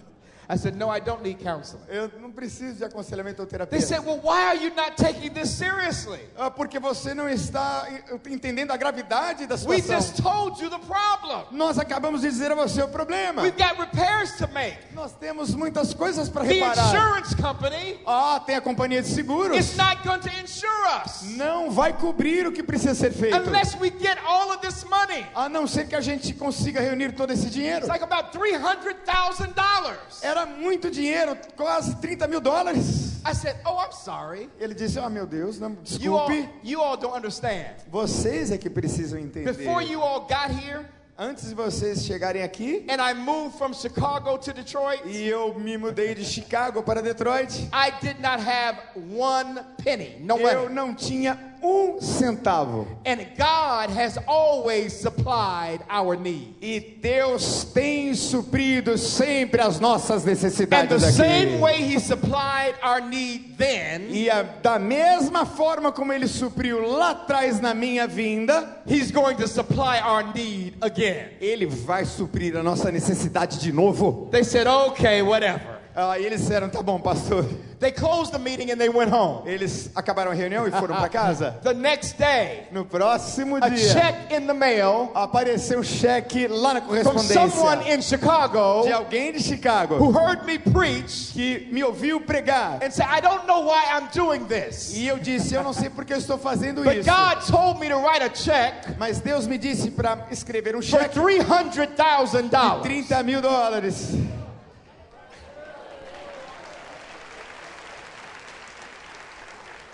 I said, No, I don't need counseling. Eu não preciso de aconselhamento ou terapia. They said, Well, why are you not taking this seriously? Ah, porque você não está entendendo a gravidade da We situação. just told you the problem. Nós acabamos de dizer a você o problema. We've got repairs to make. Nós temos muitas coisas para The reparar. insurance company Ah, tem a companhia de seguros. is not going to insure us Não vai cobrir o que precisa ser feito. unless we get all of this money. A não ser que a gente consiga reunir todo esse dinheiro. It's like about $300,000. Era muito dinheiro, quase 30 mil dólares. I said, Oh, I'm sorry. Ele disse: Ah, meu Deus, não, You all, desculpe. you all don't understand. Vocês é que precisam entender. Before you all got here, Antes de vocês chegarem aqui, and I moved from Chicago to Detroit, e eu me mudei de Chicago para Detroit, I did not have one penny, no eu money. não tinha um centavo. And God has always supplied our needs. E Deus tem suprido sempre as nossas And the necessidades same way He supplied our need then, E a- da mesma forma como Ele supriu lá atrás na minha vinda, He's going to supply our need again. Ele vai suprir a nossa necessidade de novo. They said, okay, whatever. Aí eles disseram: tá bom, pastor. They closed the meeting and they went home. Eles acabaram a reunião e foram para casa. <laughs> The next day, No próximo a dia, check in the mail apareceu cheque lá na from someone correspondência in Chicago de alguém de who Chicago heard me preach que me ouviu pregar. and said, I don't know why I'm doing this. E eu disse: eu não sei porque eu estou fazendo But isso. God told me to write a check Mas Deus me disse para escrever um for cheque $300,000. 30 mil dólares.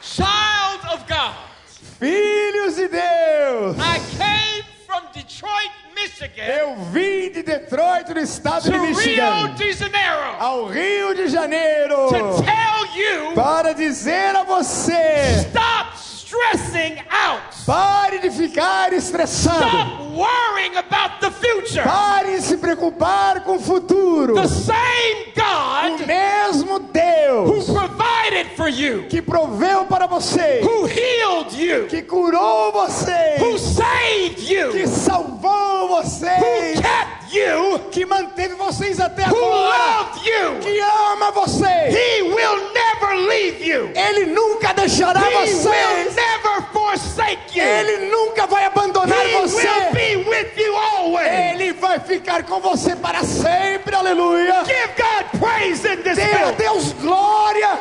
Child of God, Filhos de Deus! I came from Detroit, Michigan Eu vim de Detroit, no estado de Rio Michigan, de Janeiro ao Rio de Janeiro, to tell you para dizer a você: stop stressing out. pare de ficar estressado, Stop worrying about the future. pare de se preocupar com o futuro. The same O God mesmo who Deus provided for you, que proveu para você, who healed you, que curou você, who saved you, que salvou who vocês, kept you, que manteve vocês até who agora, loved you. que ama vocês. He will never leave you. Ele nunca deixará He will vocês. never forsake you. Ele nunca vai abandonar He você. Be with you always. Ele vai ficar com você para sempre. Aleluia. Give God praise in this Dê a. Deus glória.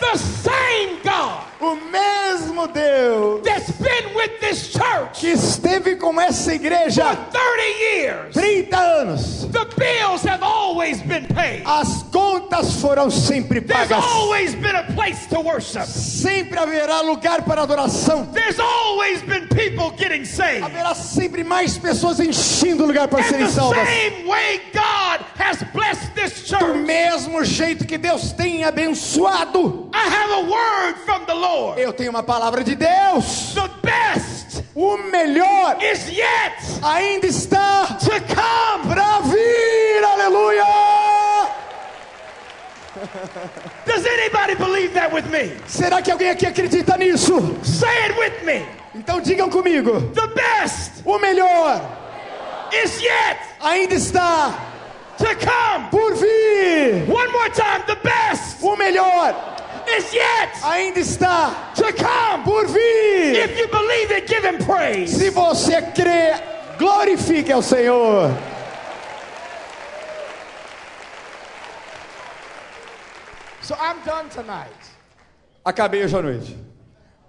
The same God O mesmo Deus that's been with this church que esteve com essa for igreja 30 years. 30 anos. The bills have always been paid. As contas foram sempre There's pagas. always been a place to worship. Sempre haverá lugar para adoração. There's always been people getting saved. Haverá sempre mais pessoas enchendo o lugar para serem the salvas. same way God has blessed mesmo jeito que Deus tem abençoado. I have a word from the Lord. Eu tenho uma palavra de Deus. O melhor is yet ainda está para vir. Aleluia! Does anybody believe that with me? Será que alguém aqui acredita nisso? Say it with me. Então digam comigo. The best O melhor is yet ainda está to come. por vir. One more time. The best O melhor is yet ainda está to come. por vir. If you believe it, give him praise. Se você crê, glorifique ao Senhor. So I'm done tonight. Acabei hoje à noite.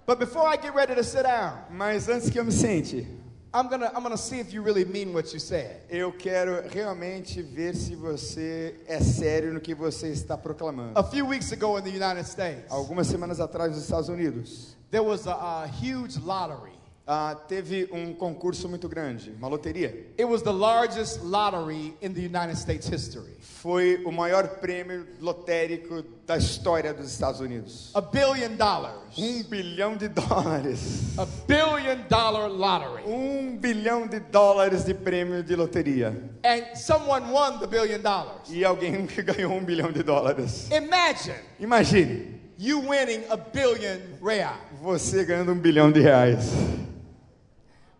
But before I get ready to sit down, Mas antes que eu me sente, I'm gonna I'm gonna see if you really mean what you said. eu quero realmente ver se você é sério no que você está proclamando. A few weeks ago in the United States, Algumas semanas atrás nos Estados Unidos, there was a, a huge lottery. Ah, teve um concurso muito grande, uma loteria. It was the largest lottery in the United States history. Foi o maior prêmio lotérico da história dos Estados Unidos. A billion dollars. Um bilhão de dólares. A billion dollar lottery. Um bilhão de dólares de prêmio de loteria. And someone won the billion dollars. E alguém <laughs> ganhou um bilhão de dólares. Imagine Imagine you winning a billion real. você ganhando um bilhão de reais.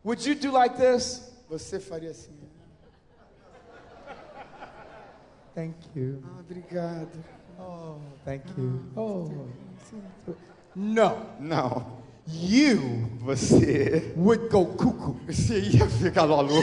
Would you do like this? Você faria assim. Thank you. Ah, obrigado. Oh, thank you. Oh. No. Não. You Você. would go cuckoo. Você ia ficar maluco.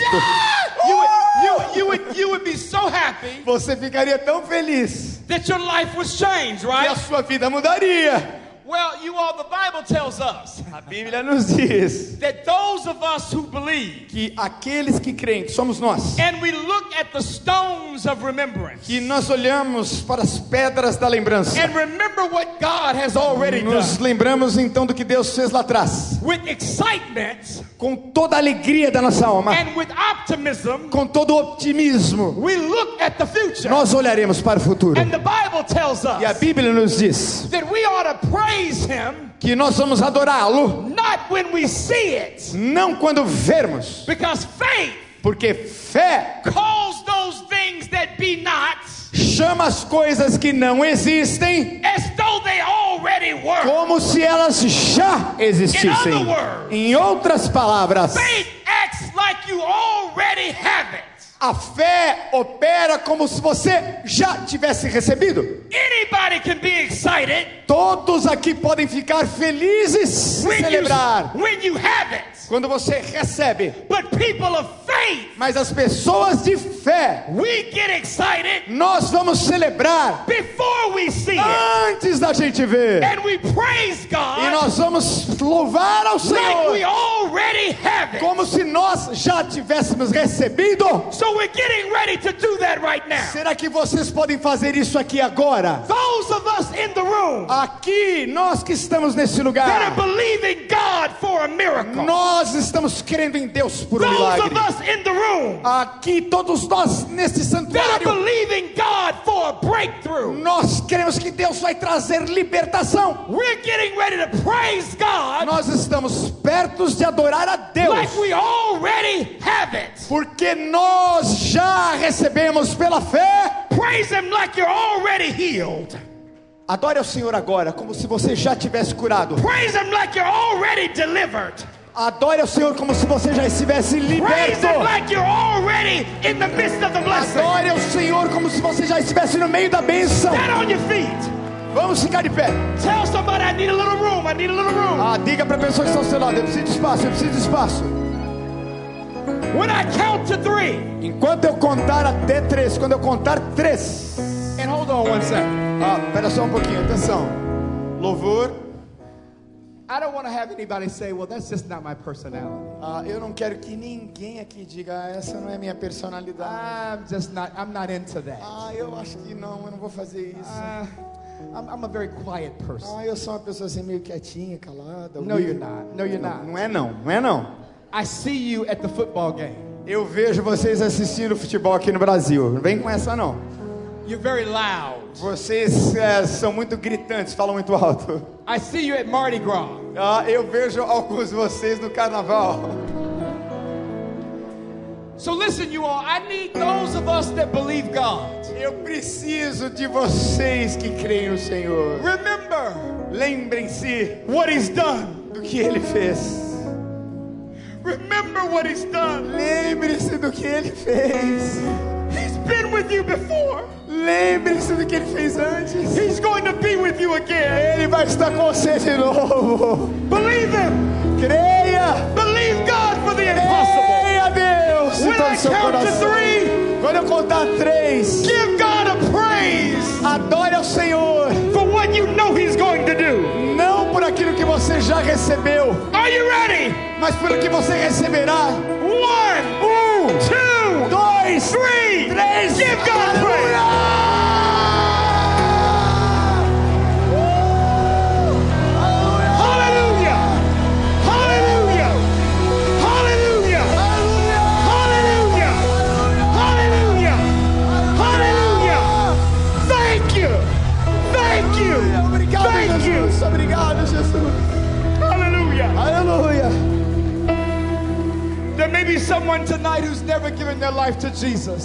You would, you, you, would, you would be so happy Você ficaria tão feliz that your life was changed, que a right? sua vida mudaria. Well, you all, the Bible tells us A Bíblia nos diz that those of us who believe que aqueles que creem, que somos nós, and we look at the stones of remembrance que nós olhamos para as pedras da lembrança, and remember what God has already nos done lembramos então do que Deus fez lá atrás, with excitement com toda a alegria da nossa alma, and with optimism. com todo o optimismo, We look at the future, nós olharemos para o futuro. and the Bible tells E a us Bíblia nos diz that we ought to praise Him que nós vamos adorá-lo not when we see it, não quando vermos, because faith porque fé calls those things that be not chama as coisas que não existem as though they already were. como se elas já existissem. Em outras palavras, Faith acts like you already have it. a fé opera como se você já tivesse recebido. Anybody can be excited Todos aqui podem ficar felizes e when you, celebrar it. quando você recebe. But people of faith, Mas as pessoas de fé, we get excited nós vamos celebrar before we see it. antes da gente ver. And we praise E God nós vamos louvar ao like we Senhor already have it. como se nós já tivéssemos recebido. So we're getting ready to do that right now. Será que vocês podem fazer isso aqui agora? Those of us in the room Aqui, nós que estamos nesse that are lugar, believing God for a miracle. nós estamos crendo em Deus por um milagre. us in the room Aqui, todos nós nesse santuário, nós queremos que Deus vai trazer libertação. We're getting ready to praise God Nós estamos pertos de adorar a Deus, like we already have it. porque nós já recebemos pela fé. Praise Him like you're already healed. Adore ao Senhor agora, como se você já tivesse curado. Praise Him like you're already delivered. Adore ao Senhor como se você já estivesse liberto. Adore ao Senhor como se você já estivesse no meio da bênção. Vamos ficar de pé. Tell somebody I need a little room. I need a little room. Ah, diga para a pessoa que está ao seu lado: eu preciso de espaço, eu preciso de espaço. When I count to three, Enquanto eu contar até três, quando eu contar três. and hold on one second. Ah, espera só um pouquinho, atenção. Louvor. I don't want to have anybody say, well, that's just not my personality. Ah, eu não quero que ninguém aqui diga, ah, essa não é minha personalidade. I'm just not, I'm not into that. Ah, eu acho que não, eu não vou fazer isso. Uh, I'm, I'm a very quiet person. Ah, eu sou uma pessoa assim meio quietinha, calada. No, you're not. No, you're Não, not. não é não, não é não. I see you at the football game. Eu vejo vocês assistindo futebol aqui no Brasil. Não vem com essa não. You're very loud. Vocês é, são muito gritantes, falam muito alto. I see you at Mardi Gras. Ah, eu vejo alguns de vocês no carnaval. So listen, you all, I need those of us that believe God. Eu preciso de vocês que creem no Senhor. Remember Lembrem-se what He's done. do que Ele fez. Remember what He's done. Lembre-se do que Ele fez. Been with you before. Lembre-se do que Ele fez antes. He's going to be with you again. Ele vai estar com você de novo. Believe Him. Creia. Believe God for the impossible. Creia Deus de When I seu count to coração. three, Quando eu contar três, give God a praise adore ao Senhor. for what you know He's going to do. Não por aquilo que você já recebeu, Are you ready? mas pelo que você receberá. One, Um, two, dois, three. três. Give God praise.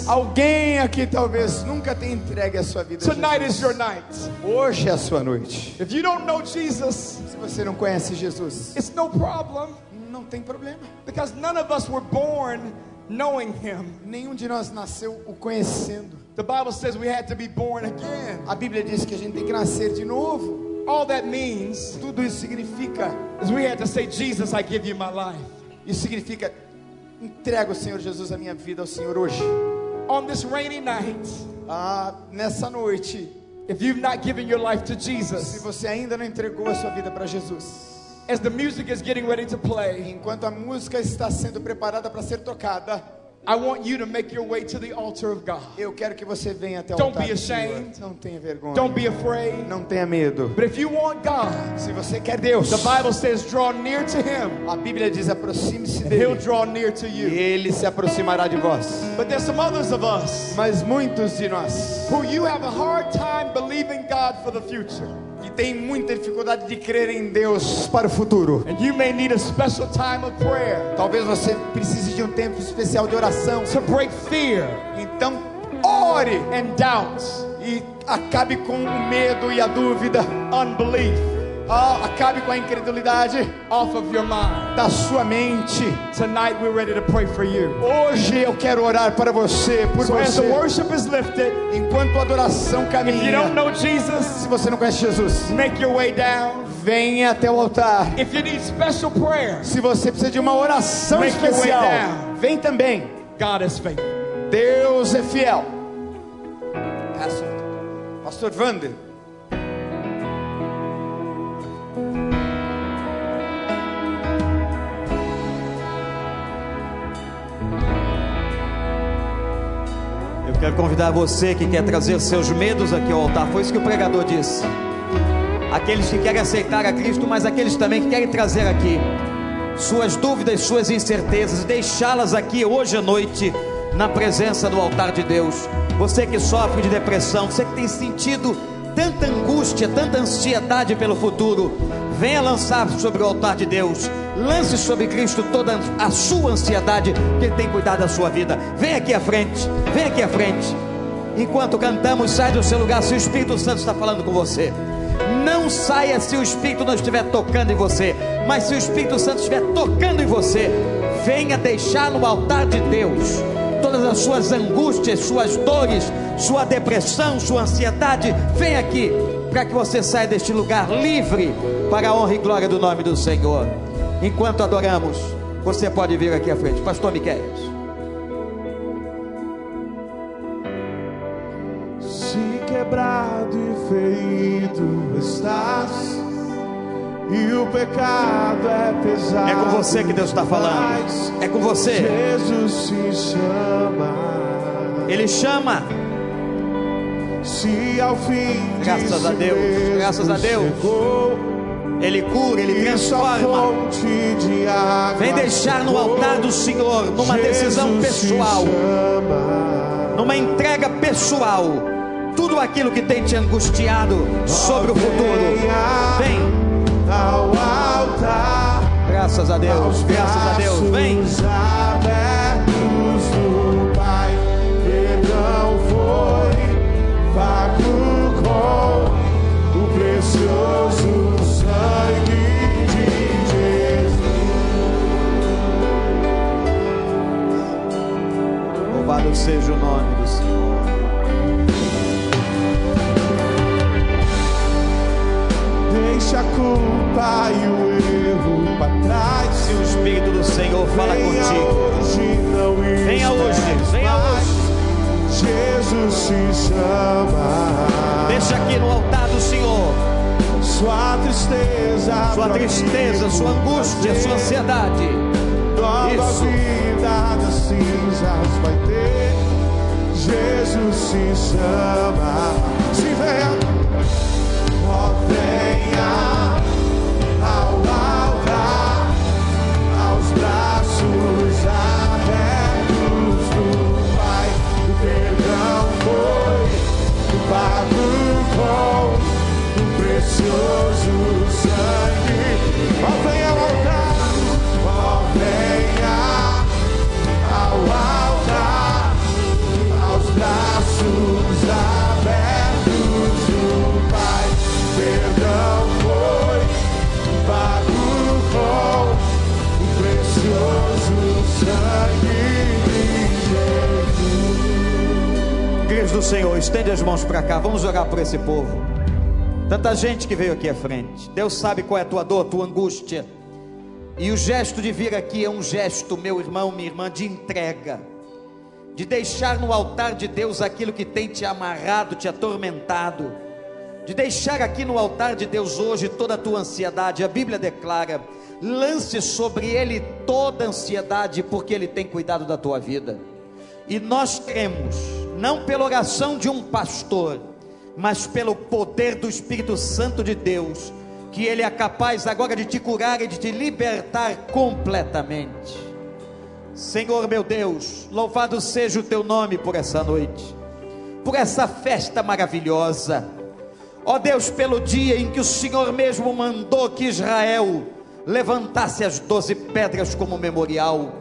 Alguém aqui talvez nunca tenha entregue a sua vida Tonight is your night. Hoje é a sua noite. If you don't know Jesus, Se você não conhece Jesus, it's no problem não tem problema. because none of us were born knowing him. Nenhum de nós nasceu o conhecendo. The Bible says we had to be born again. A Bíblia diz que a gente tem que nascer de novo. All that means Tudo isso significa, is we had to say, Jesus, I give you my life. isso significa entrego, Senhor Jesus, a minha vida ao Senhor hoje. On this rainy night, Ah, nessa noite, if you've not given your life to se Jesus, você ainda não entregou a sua vida para Jesus, as the music is getting ready to play, enquanto a música está sendo preparada para ser tocada, I want you to make your way to the altar of God. eu quero que você venha até o Don't altar be do Senhor. ashamed. Não tenha vergonha. Don't be afraid. Não tenha medo. But if you want God, Se você quer Deus, the Bible says, draw near to Him, a Bíblia diz: aproxime-se and He'll dele, draw near to e you. ele se aproximará de vós. But there's some others of us Mas muitos de nós who you have a hard time believing God for the future. Têm muita dificuldade de crer em Deus para o futuro. And you may need a special time of prayer Talvez você precise de um tempo especial de oração. to break fear Então, ore and doubt, e acabe com o medo e a dúvida. unbelief Ah, acabe com a incredulidade off of your mind. da sua mente. Tonight we're ready to pray for you. Hoje eu quero orar para você, por So as the você. worship is lifted, Enquanto a adoração if you caminha, don't know Jesus, se você não conhece Jesus, make your way down. venha até o altar. If you need special prayer, Se você precisa de uma oração Make your way especial, down. vem também. God is faithful. Deus é fiel. Pastor, Pastor Wander. Quero convidar você que quer trazer seus medos aqui ao altar. Foi isso que o pregador disse. Aqueles que querem aceitar a Cristo, mas aqueles também que querem trazer aqui suas dúvidas, suas incertezas, deixá-las aqui hoje à noite na presença do altar de Deus. Você que sofre de depressão, você que tem sentido tanta angústia, tanta ansiedade pelo futuro, venha lançar sobre o altar de Deus. Lance sobre Cristo toda a sua ansiedade, que Ele tem cuidado da sua vida. Vem aqui à frente, vem aqui à frente. Enquanto cantamos, sai do seu lugar se o Espírito Santo está falando com você. Não saia se o Espírito não estiver tocando em você, mas se o Espírito Santo estiver tocando em você, venha deixar no altar de Deus todas as suas angústias, suas dores, sua depressão, sua ansiedade. Vem aqui para que você saia deste lugar livre para a honra e glória do nome do Senhor. Enquanto adoramos, você pode vir aqui à frente, Pastor Miquel. Se quebrado e ferido estás, e o pecado é pesado. É com você que Deus está falando. É com você. Jesus se chama. Ele chama. Se ao fim Graças a Deus, graças a Deus. chegou, Ele cura, ele transforma. Vem deixar no altar do Senhor, numa decisão pessoal, numa entrega pessoal, tudo aquilo que tem te angustiado sobre o futuro. Vem, ao altar. graças a Deus, graças a Deus. Vem, louvado seja o nome do Senhor. Deixa a culpa e o erro para trás. Se o Espírito do Senhor fala Venha contigo, hoje, não Venha hoje, venha mais. Jesus se chama. deixa aqui no altar do Senhor Sua tristeza, sua tristeza, sua angústia, sua ansiedade. Nova vida das cinzas vai ter. Jesus se chama. Se venha, ó venha ao altar, aos braços abertos do Pai. O perdão foi pago com o precioso sangue. Ó venha igreja do Senhor, estende as mãos para cá, vamos orar por esse povo. Tanta gente que veio aqui à frente. Deus sabe qual é a tua dor, a tua angústia. E o gesto de vir aqui é um gesto, meu irmão, minha irmã, de entrega, de deixar no altar de Deus aquilo que tem te amarrado, te atormentado, de deixar aqui no altar de Deus hoje toda a tua ansiedade. A Bíblia declara: lance sobre Ele toda a ansiedade, porque Ele tem cuidado da tua vida. E nós cremos, não pela oração de um pastor, mas pelo poder do Espírito Santo de Deus que Ele é capaz agora de te curar e de te libertar completamente. Senhor meu Deus, louvado seja o teu nome por essa noite, por essa festa maravilhosa. Ó Deus, pelo dia em que o Senhor mesmo mandou que Israel levantasse as doze pedras como memorial.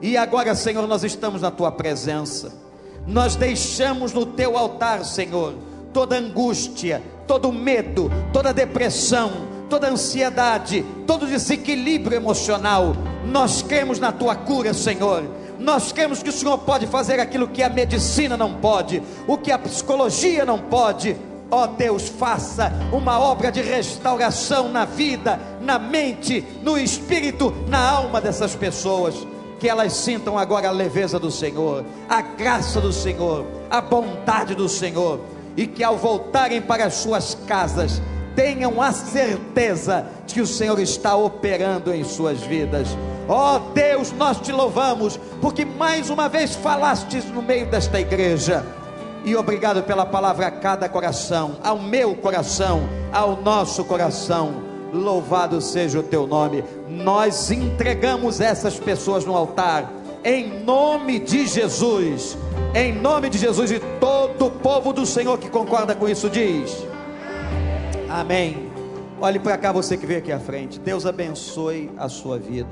E agora, Senhor, nós estamos na tua presença. Nós deixamos no teu altar, Senhor, toda angústia, todo medo, toda depressão, toda ansiedade, todo desequilíbrio emocional. Nós cremos na tua cura, Senhor. Nós cremos que o Senhor pode fazer aquilo que a medicina não pode, o que a psicologia não pode. Ó oh Deus, faça uma obra de restauração na vida, na mente, no espírito, na alma dessas pessoas. Que elas sintam agora a leveza do Senhor, a graça do Senhor, a bondade do Senhor, e que ao voltarem para as suas casas, tenham a certeza de que o Senhor está operando em suas vidas. Ó oh Deus, nós te louvamos, porque mais uma vez falastes no meio desta igreja. E obrigado pela palavra a cada coração, ao meu coração, ao nosso coração. Louvado seja o teu nome. Nós entregamos essas pessoas no altar, em nome de Jesus. Em nome de Jesus e todo o povo do Senhor que concorda com isso diz. Amém. Olhe para cá, você que veio aqui à frente. Deus abençoe a sua vida.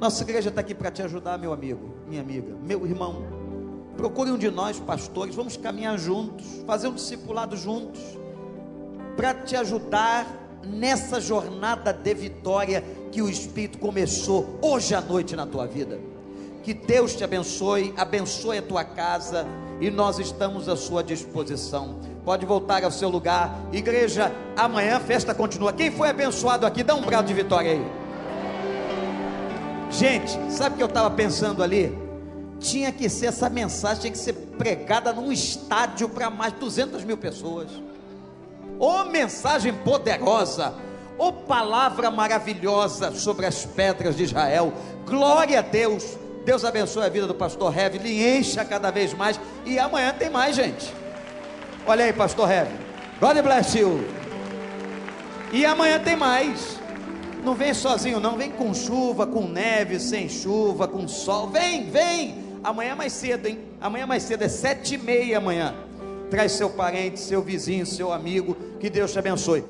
Nossa igreja está aqui para te ajudar, meu amigo, minha amiga, meu irmão. Procure um de nós, pastores, vamos caminhar juntos, fazer um discipulado juntos, para te ajudar nessa jornada de vitória que o Espírito começou hoje à noite na tua vida. Que Deus te abençoe, abençoe a tua casa e nós estamos à sua disposição. Pode voltar ao seu lugar. Igreja, amanhã a festa continua. Quem foi abençoado aqui, dá um brado de vitória aí. Gente, sabe o que eu estava pensando ali? Tinha que ser essa mensagem, tinha que ser pregada num estádio para mais de 200 mil pessoas. Ô mensagem poderosa! Ô palavra maravilhosa sobre as pedras de Israel! Glória a Deus! Deus abençoe a vida do pastor Heavy, lhe encha cada vez mais. E amanhã tem mais, gente. Olha aí, pastor Heavy. God bless you. E amanhã tem mais. Não vem sozinho, não. Vem com chuva, com neve, sem chuva, com sol. Vem, vem. Amanhã é mais cedo, hein? Amanhã é mais cedo, é sete e meia amanhã. Traz seu parente, seu vizinho, seu amigo. Que Deus te abençoe.